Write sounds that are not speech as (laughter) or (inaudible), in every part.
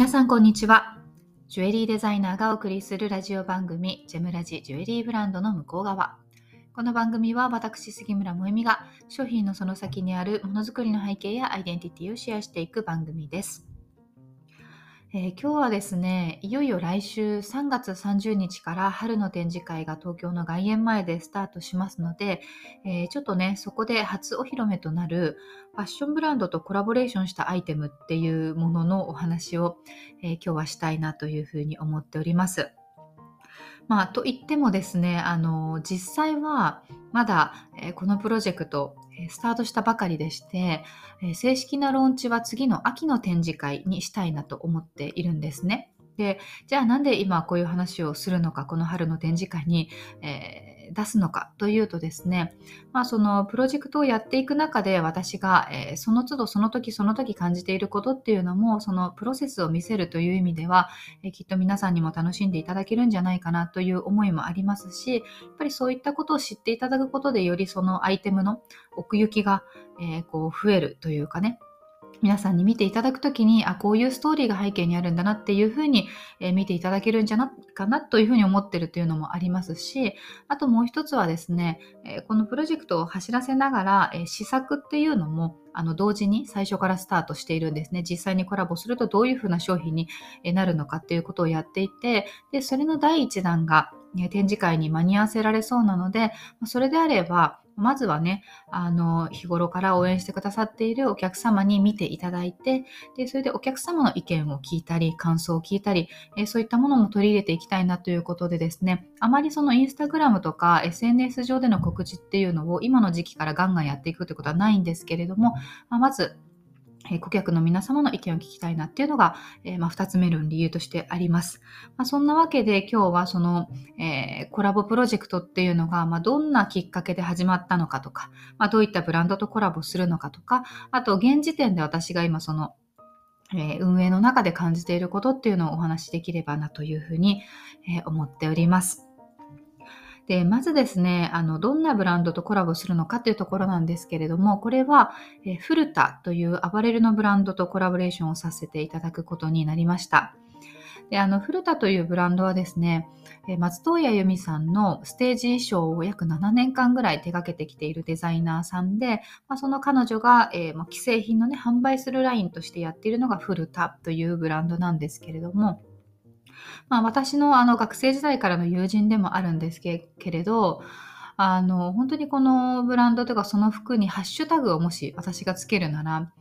皆さんこんにちは。ジュエリーデザイナーがお送りするラジオ番組、ジェムラジジュエリーブランドの向こう側。この番組は私、杉村萌実が商品のその先にあるものづくりの背景やアイデンティティをシェアしていく番組です。えー、今日はですね、いよいよ来週3月30日から春の展示会が東京の外苑前でスタートしますので、えー、ちょっとね、そこで初お披露目となるファッションブランドとコラボレーションしたアイテムっていうもののお話を、えー、今日はしたいなというふうに思っております。まあ、と言ってもですね、あの、実際はまだ、えー、このプロジェクト、スタートしたばかりでして、正式なローンチは次の秋の展示会にしたいなと思っているんですね。で、じゃあなんで今こういう話をするのか、この春の展示会に、えー出すのかというとですね、まあ、そのプロジェクトをやっていく中で私が、え、その都度その時その時感じていることっていうのもそのプロセスを見せるという意味では、え、きっと皆さんにも楽しんでいただけるんじゃないかなという思いもありますしやっぱりそういったことを知っていただくことでよりそのアイテムの奥行きが、え、こう増えるというかね皆さんに見ていただくときに、あ、こういうストーリーが背景にあるんだなっていうふうに、えー、見ていただけるんじゃないかなというふうに思ってるというのもありますし、あともう一つはですね、えー、このプロジェクトを走らせながら、えー、試作っていうのも、あの、同時に最初からスタートしているんですね。実際にコラボするとどういうふうな商品になるのかっていうことをやっていて、で、それの第一弾が、展示会に間に合わせられそうなので、それであれば、まずはね、あの、日頃から応援してくださっているお客様に見ていただいて、で、それでお客様の意見を聞いたり、感想を聞いたり、えそういったものも取り入れていきたいなということでですね、あまりそのインスタグラムとか SNS 上での告知っていうのを今の時期からガンガンやっていくということはないんですけれども、ままず、え顧客の皆様の意見を聞きたいなっていうのが、えー、まあ、2つ目の理由としてあります。まあ、そんなわけで今日はその、えー、コラボプロジェクトっていうのが、まあ、どんなきっかけで始まったのかとか、まどういったブランドとコラボするのかとか、あと現時点で私が今そのえ、運営の中で感じていることっていうのをお話しできればなというふうに、え、思っております。で、まずですね、あの、どんなブランドとコラボするのかというところなんですけれども、これは、えフルタというアパレルのブランドとコラボレーションをさせていただくことになりました。で、あの、フルタというブランドはですね、松任谷由実さんのステージ衣装を約7年間ぐらい手掛けてきているデザイナーさんで、まあ、その彼女が、えー、ま既製品のね、販売するラインとしてやっているのがフルタというブランドなんですけれども、まあ、私のあの学生時代からの友人でもあるんですけれど、あの、本当にこのブランドとかその服にハッシュタグをもし私がつけるなら、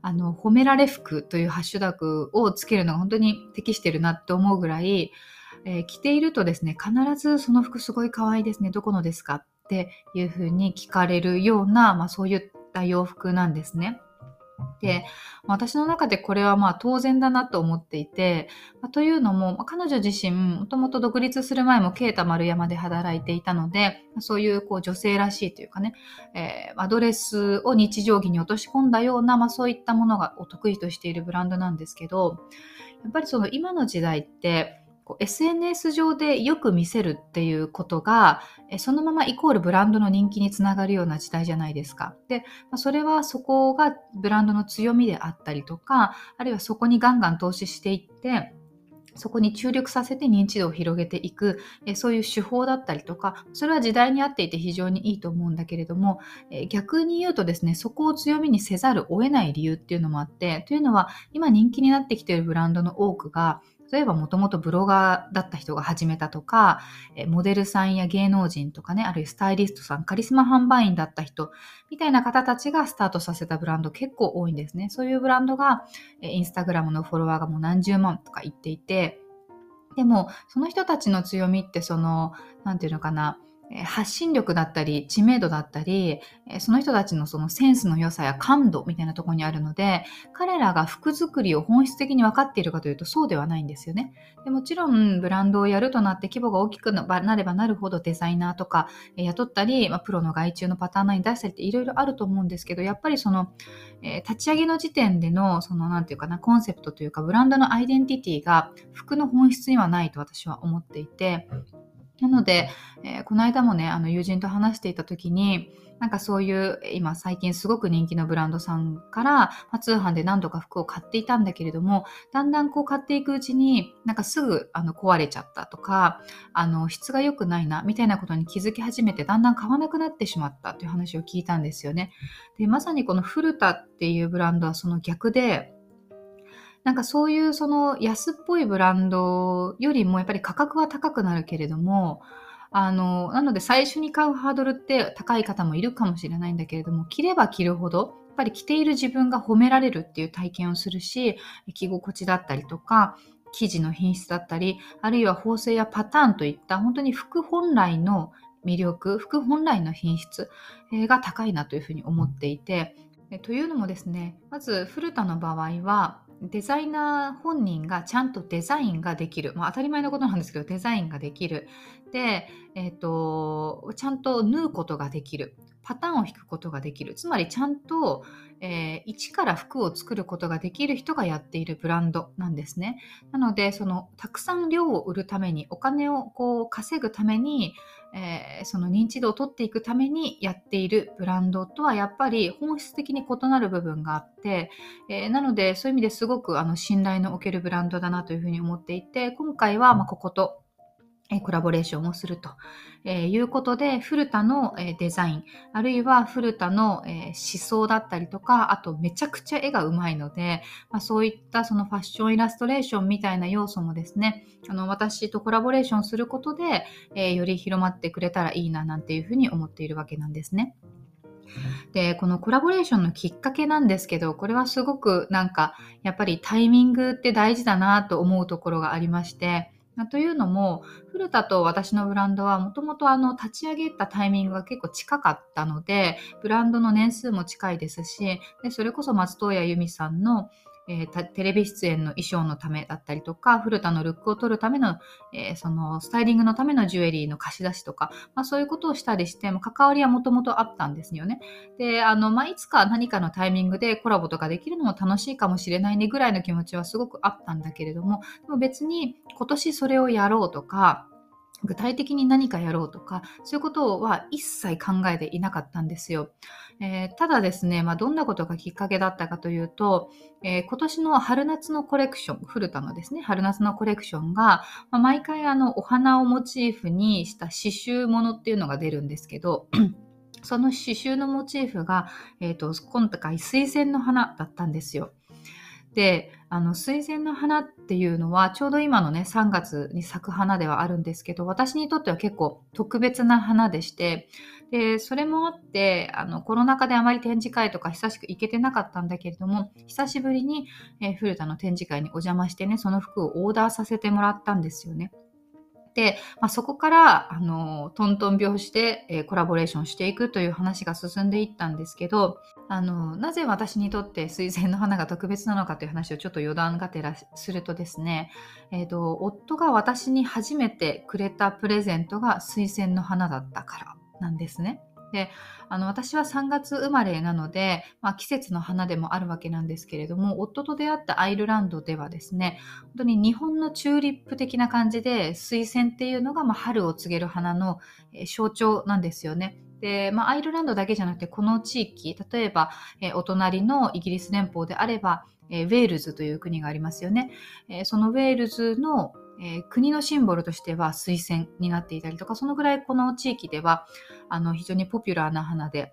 あの、褒められ服というハッシュタグをつけるのが本当に適してるなって思うぐらい、えー、着ているとですね、必ずその服すごい可愛いですね、どこのですかっていうふうに聞かれるような、まあそういった洋服なんですね。で、私の中でこれはまあ当然だなと思っていて、ま、というのも、ま、彼女自身、もともと独立する前もケータ丸山で働いていたので、そういうこう女性らしいというかね、えー、アドレスを日常着に落とし込んだような、まあ、そういったものがお得意としているブランドなんですけど、やっぱりその今の時代って、SNS 上でよく見せるっていうことが、そのままイコールブランドの人気につながるような時代じゃないですか。で、それはそこがブランドの強みであったりとか、あるいはそこにガンガン投資していって、そこに注力させて認知度を広げていく、そういう手法だったりとか、それは時代に合っていて非常にいいと思うんだけれども、逆に言うとですね、そこを強みにせざるを得ない理由っていうのもあって、というのは、今人気になってきているブランドの多くが、例えばもともとブロガーだった人が始めたとか、モデルさんや芸能人とかね、あるいはスタイリストさん、カリスマ販売員だった人、みたいな方たちがスタートさせたブランド結構多いんですね。そういうブランドが、インスタグラムのフォロワーがもう何十万とか言っていて、でも、その人たちの強みって、その、なんていうのかな、発信力だったり知名度だったりその人たちのそのセンスの良さや感度みたいなところにあるので彼らが服作りを本質的に分かっているかというとそうではないんですよね。でもちろんブランドをやるとなって規模が大きくなればなるほどデザイナーとか雇ったり、まあ、プロの外注のパターンに出したりっていろいろあると思うんですけどやっぱりその、えー、立ち上げの時点でのその何て言うかなコンセプトというかブランドのアイデンティティが服の本質にはないと私は思っていてなので、えー、この間もね、あの友人と話していた時に、なんかそういう今最近すごく人気のブランドさんから、まあ、通販で何度か服を買っていたんだけれども、だんだんこう買っていくうちになんかすぐあの壊れちゃったとか、あの質が良くないなみたいなことに気づき始めてだんだん買わなくなってしまったという話を聞いたんですよね。で、まさにこの古田っていうブランドはその逆で、なんかそういうその安っぽいブランドよりもやっぱり価格は高くなるけれども、あの、なので最初に買うハードルって高い方もいるかもしれないんだけれども、着れば着るほど、やっぱり着ている自分が褒められるっていう体験をするし、着心地だったりとか、生地の品質だったり、あるいは縫製やパターンといった本当に服本来の魅力、服本来の品質が高いなというふうに思っていて、というのもですね、まず古田の場合は、デザイナー本人がちゃんとデザインができる。まあ、当たり前のことなんですけど、デザインができる。で、えっ、ー、と、ちゃんと縫うことができる。パターンを引くことができる。つまりちゃんと、えー、一から服を作ることができる人がやっているブランドなんですね。なので、その、たくさん量を売るために、お金をこう稼ぐために、えー、その認知度を取っていくためにやっているブランドとはやっぱり本質的に異なる部分があって、えー、なのでそういう意味ですごくあの信頼のおけるブランドだなというふうに思っていて今回はまこことえコラボレーションをすると、えいうことで、古田の、えデザイン、あるいは古田の、え思想だったりとか、あとめちゃくちゃ絵がうまいので、まあ、そういったそのファッションイラストレーションみたいな要素もですね、あの私とコラボレーションすることで、えより広まってくれたらいいななんていうふうに思っているわけなんですね。で、このコラボレーションのきっかけなんですけど、これはすごくなんか、やっぱりタイミングって大事だなと思うところがありまして、というのも、古田と私のブランドはもともとあの立ち上げたタイミングが結構近かったので、ブランドの年数も近いですし、でそれこそ松任谷由実さんのえー、テレビ出演の衣装のためだったりとか、古田のルックを取るための、えー、そのスタイリングのためのジュエリーの貸し出しとか、まあ、そういうことをしたりして、関わりはもともとあったんですよね。で、あの、まあ、いつか何かのタイミングでコラボとかできるのも楽しいかもしれないねぐらいの気持ちはすごくあったんだけれども、でも別に今年それをやろうとか、具体的に何かやろうとか、そういうことは一切考えていなかったんですよ。えー、ただですね、まあ、どんなことがきっかけだったかというと、えー、今年の春夏のコレクション、古田のですね、春夏のコレクションが、まあ、毎回あのお花をモチーフにした刺繍ものっていうのが出るんですけど、(clears throat) その刺繍のモチーフが、えーと、今回水仙の花だったんですよ。で、あの、水仙の花っていうのは、ちょうど今のね、3月に咲く花ではあるんですけど、私にとっては結構特別な花でして、で、それもあって、あの、コロナ禍であまり展示会とか久しく行けてなかったんだけれども、久しぶりに、えー、古田の展示会にお邪魔してね、その服をオーダーさせてもらったんですよね。で、まあ、そこから、あの、トントン拍子で、えー、コラボレーションしていくという話が進んでいったんですけど、あの、なぜ私にとって水仙の花が特別なのかという話をちょっと余談がてらするとですね、えっ、ー、と、夫が私に初めてくれたプレゼントが水仙の花だったからなんですね。であの私は3月生まれなので、まあ、季節の花でもあるわけなんですけれども夫と出会ったアイルランドではですね本当に日本のチューリップ的な感じで水仙っていうのが、まあ、春を告げる花の、象徴なんですよね。で、まあ、アイルランドだけじゃなくてこの地域例えば、え、お隣のイギリス連邦であれば、え、ウェールズという国がありますよね。えそのウェールズのえー、国のシンボルとしては水仙になっていたりとか、そのぐらいこの地域ではあの非常にポピュラーな花で、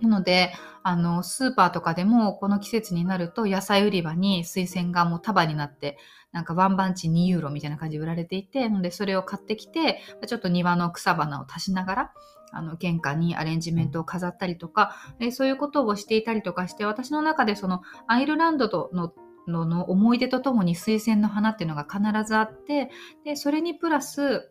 なので、あの、スーパーとかでもこの季節になると野菜売り場に水仙がもう束になって、なんかワンバンチ2ユーロみたいな感じで売られていて、なのでそれを買ってきて、ちょっと庭の草花を足しながら、あの、玄関にアレンジメントを飾ったりとか、そういうことをしていたりとかして、私の中でそのアイルランドとののの思い出とともに水仙の花っていうのが必ずあってでそれにプラス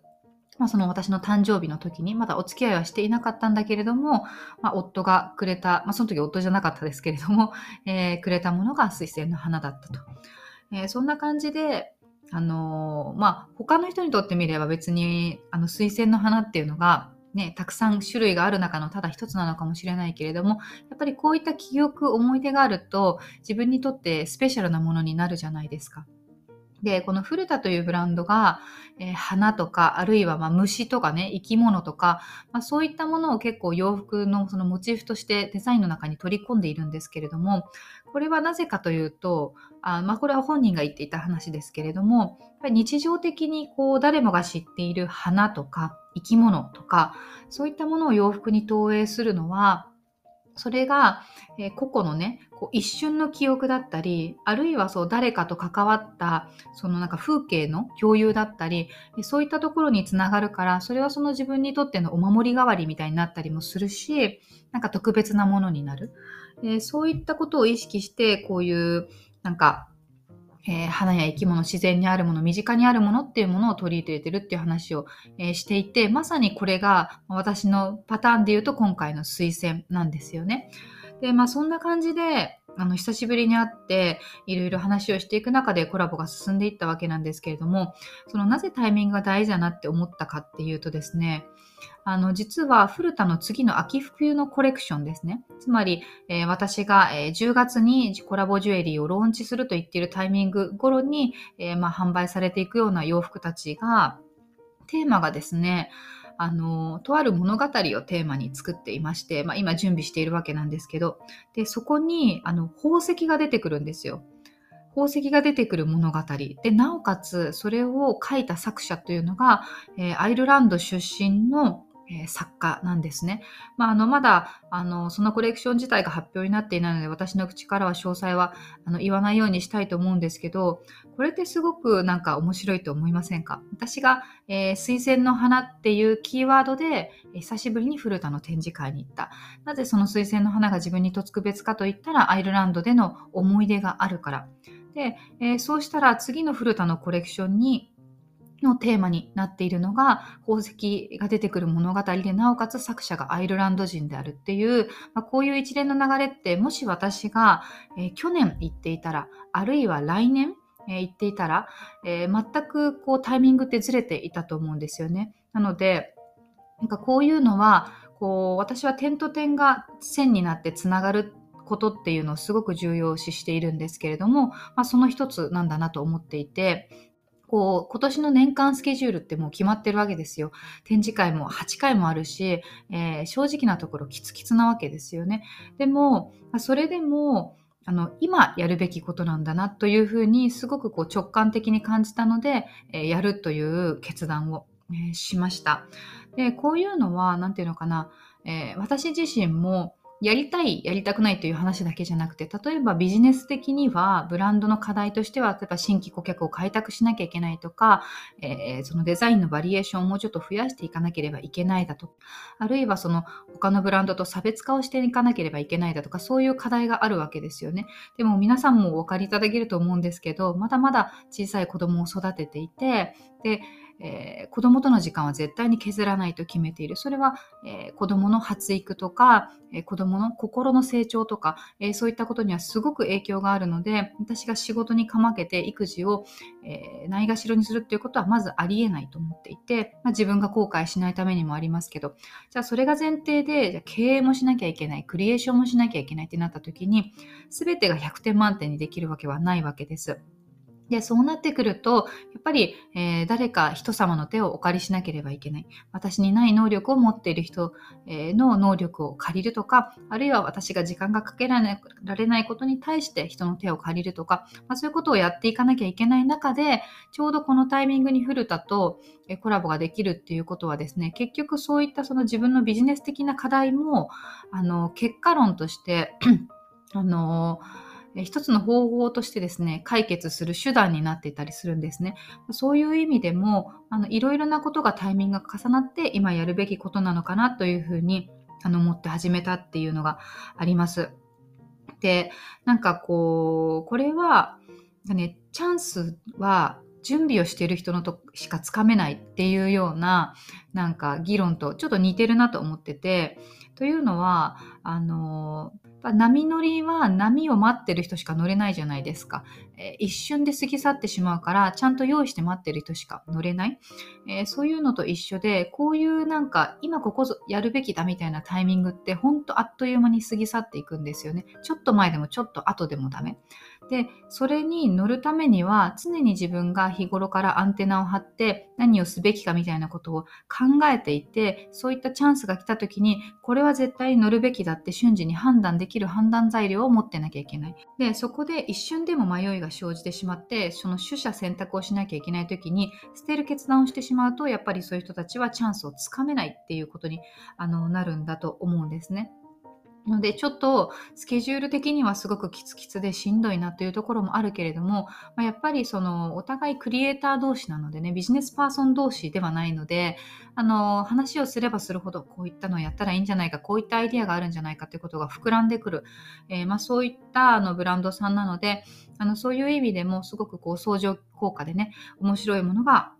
まあ、その私の誕生日の時に、まだお付き合いはしていなかったんだけれども、まあ、夫がくれた、まあ、その時夫じゃなかったですけれども、(laughs) えー、くれたものが水仙の花だったと。えー、そんな感じで、あのー、まあ、他の人にとってみれば別に、あの、水仙の花っていうのが、ね、たくさん種類がある中のただ一つなのかもしれないけれども、やっぱりこういった記憶、思い出があると、自分にとってスペシャルなものになるじゃないですか。で、この古田というブランドが、えー、花とか、あるいはま虫とかね、生き物とか、まあ、そういったものを結構洋服のそのモチーフとしてデザインの中に取り込んでいるんですけれども、これはなぜかというと、あまあ、これは本人が言っていた話ですけれども、やっぱり日常的にこう誰もが知っている花とか生き物とか、そういったものを洋服に投影するのは、それが、えー、個々のね、こう一瞬の記憶だったり、あるいはそう誰かと関わった、そのなんか風景の共有だったり、そういったところにつながるから、それはその自分にとってのお守り代わりみたいになったりもするし、なんか特別なものになる。えー、そういったことを意識して、こういう、なんか、えー、花や生き物、自然にあるもの、身近にあるものっていうものを取り入れてるっていう話を、えー、していて、まさにこれが私のパターンで言うと今回の推薦なんですよね。で、まあそんな感じで、あの、久しぶりに会って、いろいろ話をしていく中でコラボが進んでいったわけなんですけれども、そのなぜタイミングが大事だなって思ったかっていうとですね、あの、実は古田の次の秋冬のコレクションですね。つまり、えー、私が、えー、10月にコラボジュエリーをローンチすると言っているタイミング頃に、えー、まあ、販売されていくような洋服たちが、テーマがですね、あの、とある物語をテーマに作っていまして、まあ、今準備しているわけなんですけど、で、そこに、あの、宝石が出てくるんですよ。宝石が出てくる物語。で、なおかつ、それを書いた作者というのが、えー、アイルランド出身のえ、作家なんですね。まあ、あのまだあのそのコレクション自体が発表になっていないので私の口からは詳細はあの言わないようにしたいと思うんですけどこれってすごくなんか面白いと思いませんか？私が、えー、水仙の花っていうキーワードで、え、久しぶりに古田の展示会に行った。なぜその水仙の花が自分にと特別かといったらアイルランドでの思い出があるから。で、えー、そうしたら次の古田のコレクションにのテーマになっているのが宝石が出てくる物語でなおかつ作者がアイルランド人であるっていう、まあ、こういう一連の流れってもし私が、えー、去年言っていたらあるいは来年、えー、言っていたら、えー、全くこうタイミングってずれていたと思うんですよね。なのでなんかこういうのはこう私は点と点が線になってつながることっていうのをすごく重要視しているんですけれども、まあ、その一つなんだなと思っていてこう、今年の年間スケジュールってもう決まってるわけですよ。展示会も8回もあるし、えー、正直なところキツキツなわけですよね。でも、それでも、あの、今やるべきことなんだなというふうにすごくこう直感的に感じたので、えー、やるという決断を、えー、しました。で、こういうのは、なんていうのかな、え私自身もやりたい、やりたくないという話だけじゃなくて、例えばビジネス的には、ブランドの課題としては、例えば新規顧客を開拓しなきゃいけないとか、えー、そのデザインのバリエーションをもうちょっと増やしていかなければいけないだとか、あるいはその他のブランドと差別化をしていかなければいけないだとか、そういう課題があるわけですよね。でも皆さんもお分かりいただけると思うんですけど、まだまだ小さい子供を育てていて、で、えー、子供との時間は絶対に削らないと決めている。それは、えー、子供の発育とか、えー、子供の心の成長とか、えー、そういったことにはすごく影響があるので、私が仕事にかまけて育児を、え、ないがしろにするっていうことはまずありえないと思っていて、まあ、自分が後悔しないためにもありますけど、じゃあそれが前提で、じゃ経営もしなきゃいけない、クリエーションもしなきゃいけないってなった時に、全てが100点満点にできるわけはないわけです。で、そうなってくると、やっぱり、えー、誰か人様の手をお借りしなければいけない。私にない能力を持っている人、えー、の能力を借りるとか、あるいは私が時間がかけられないことに対して人の手を借りるとか、まあ、そういうことをやっていかなきゃいけない中で、ちょうどこのタイミングに古田とコラボができるっていうことはですね、結局そういったその自分のビジネス的な課題も、あの、結果論として (clears throat) あの一つの方法としてですね、解決する手段になっていたりするんですね。そういう意味でも、あのいろいろなことがタイミングが重なって今やるべきことなのかなというふうにあの思って始めたっていうのがあります。で、なんかこう、これは、ね、チャンスは準備をしている人のとしかつかめないっていうようななんか議論とちょっと似てるなと思っててというのはあの波乗りは波を待ってる人しか乗れないじゃないですか。えー、一瞬で過ぎ去ってしまうから、ちゃんと用意して待ってる人しか乗れない。えー、そういうのと一緒で、こういうなんか、今ここやるべきだみたいなタイミングって、ほんとあっという間に過ぎ去っていくんですよね。ちょっと前でもちょっと後でもダメ。で、それに乗るためには常に自分が日頃からアンテナを張って何をすべきかみたいなことを考えていて、そういったチャンスが来た時に、これは絶対に乗るべきだって瞬時に判断できる判断材料を持ってなきゃいけない。で、そこで一瞬でも迷いが生じてしまって、その取捨選択をしなきゃいけない時に、捨てる決断をしてしまうと、やっぱりそういう人たちはチャンスをつかめないっていうことにあのなるんだと思うんですね。ので、ちょっとスケジュール的にはすごくキツキツでしんどいなというところもあるけれども、まあ、やっぱりそのお互いクリエイター同士なのでね、ビジネスパーソン同士ではないので、あの、話をすればするほどこういったのをやったらいいんじゃないか、こういったアイディアがあるんじゃないかということが膨らんでくる、えー、まあ、そういったあのブランドさんなので、あのそういう意味でもすごくこう相乗効果でね、面白いものが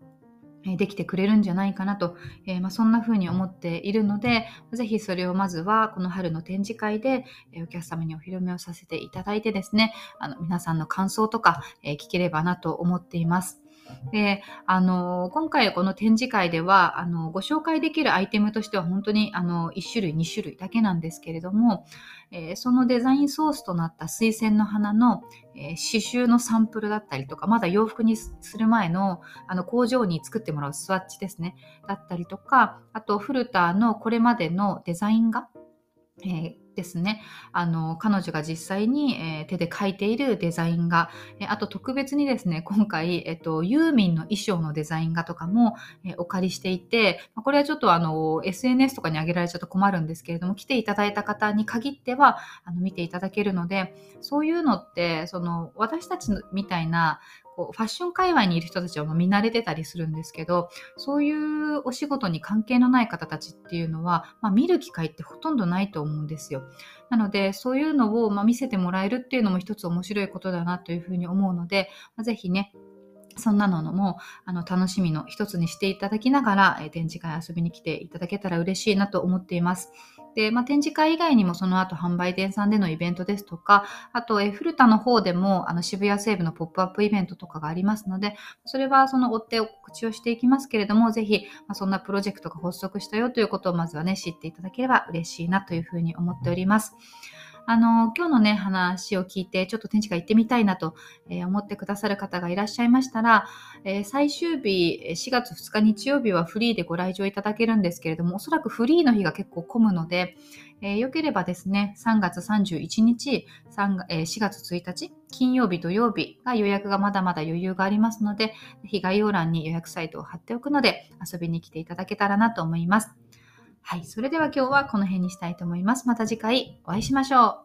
できてくれるんじゃないかなと、えー、まあ、そんな風に思っているので、ぜひそれをまずはこの春の展示会で、えお客様にお披露目をさせていただいてですね、あの皆さんの感想とか、え聞ければなと思っています。で、あの、今回この展示会では、あの、ご紹介できるアイテムとしては本当に、あの、1種類、2種類だけなんですけれども、えー、そのデザインソースとなった水仙の花の、えー、刺繍のサンプルだったりとか、まだ洋服にする前の、あの、工場に作ってもらうスワッチですね、だったりとか、あと、フルターのこれまでのデザイン画、えーですね。あの、彼女が実際に、えー、手で描いているデザイン画、えー、あと特別にですね、今回、えっ、と、ユーミンの衣装のデザイン画とかも、え、お借りしていて、これはちょっとあの、SNS とかに上げられちゃうと困るんですけれども、来ていただいた方に限っては、あの、見ていただけるので、そういうのって、その、私たちみたいな、こうファッション界隈にいる人たちは見慣れてたりするんですけどそういうお仕事に関係のない方たちっていうのは、まあ、見る機会ってほとんどないと思うんですよ。なのでそういうのを、ま、見せてもらえるっていうのも一つ面白いことだなというふうに思うので、まあ、ぜひねそんなのもあの楽しみの一つにしていただきながら、え展示会遊びに来ていただけたら嬉しいなと思っています。で、まあ、展示会以外にもその後販売店さんでのイベントですとか、あと、えフルタの方でもあの渋谷西部のポップアップイベントとかがありますので、それはその追ってお口をしていきますけれども、ぜひ、まあ、そんなプロジェクトが発足したよということをまずはね、知っていただければ嬉しいなというふうに思っております。あの、今日のね、話を聞いて、ちょっと展示会行ってみたいなと、え、思ってくださる方がいらっしゃいましたら、え、最終日、4月2日日曜日はフリーでご来場いただけるんですけれども、おそらくフリーの日が結構混むので、えー、よければですね、3月31日、3、4月1日、金曜日、土曜日が予約がまだまだ余裕がありますので、ぜひ概要欄に予約サイトを貼っておくので、遊びに来ていただけたらなと思います。はい。それでは今日はこの辺にしたいと思います。また次回お会いしましょう。